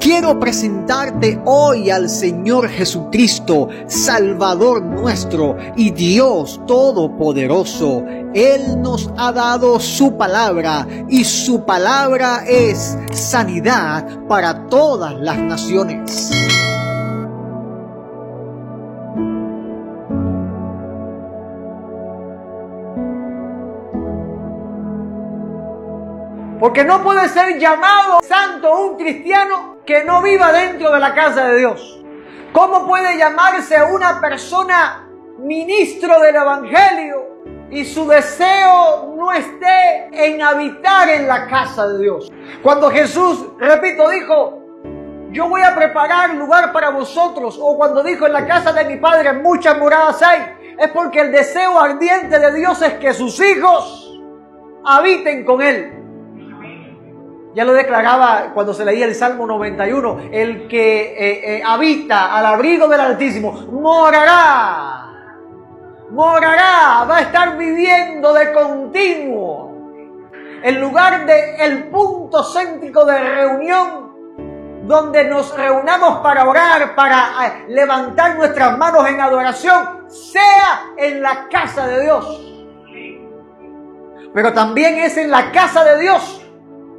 quiero presentarte hoy al Señor Jesucristo, Salvador nuestro y Dios Todopoderoso. Él nos ha dado su palabra y su palabra es sanidad para todas las naciones. Porque no puede ser llamado santo un cristiano que no viva dentro de la casa de Dios. ¿Cómo puede llamarse una persona ministro del Evangelio y su deseo no esté en habitar en la casa de Dios? Cuando Jesús, repito, dijo, yo voy a preparar lugar para vosotros, o cuando dijo en la casa de mi Padre muchas moradas hay, es porque el deseo ardiente de Dios es que sus hijos habiten con Él. Ya lo declaraba cuando se leía el Salmo 91, el que eh, eh, habita al abrigo del Altísimo morará, morará, va a estar viviendo de continuo. En lugar de el punto céntrico de reunión donde nos reunamos para orar, para eh, levantar nuestras manos en adoración, sea en la casa de Dios. Pero también es en la casa de Dios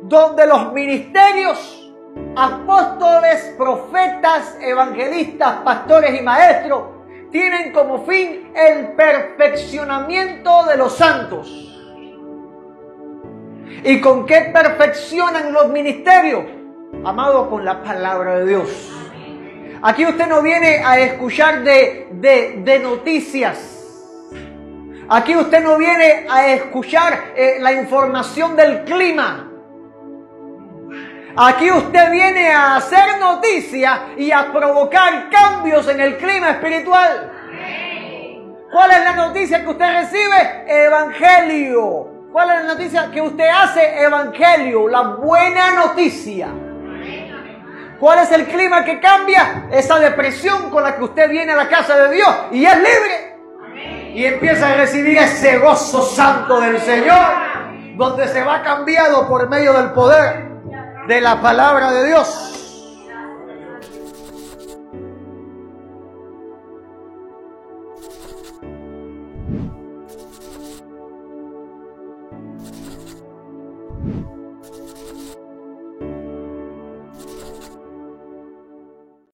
donde los ministerios, apóstoles, profetas, evangelistas, pastores y maestros, tienen como fin el perfeccionamiento de los santos. ¿Y con qué perfeccionan los ministerios? Amado, con la palabra de Dios. Aquí usted no viene a escuchar de, de, noticias. Aquí usted no viene a escuchar eh, la información del clima. Aquí usted viene a hacer noticia y a provocar cambios en el clima espiritual. ¿Cuál es la noticia que usted recibe? Evangelio. ¿Cuál es la noticia que usted hace? Evangelio, la buena noticia. ¿Cuál es el clima que cambia? Esa depresión con la que usted viene a la casa de Dios y es libre. Y empieza a recibir ese gozo santo del Señor, donde se va cambiado por medio del poder de la palabra de Dios.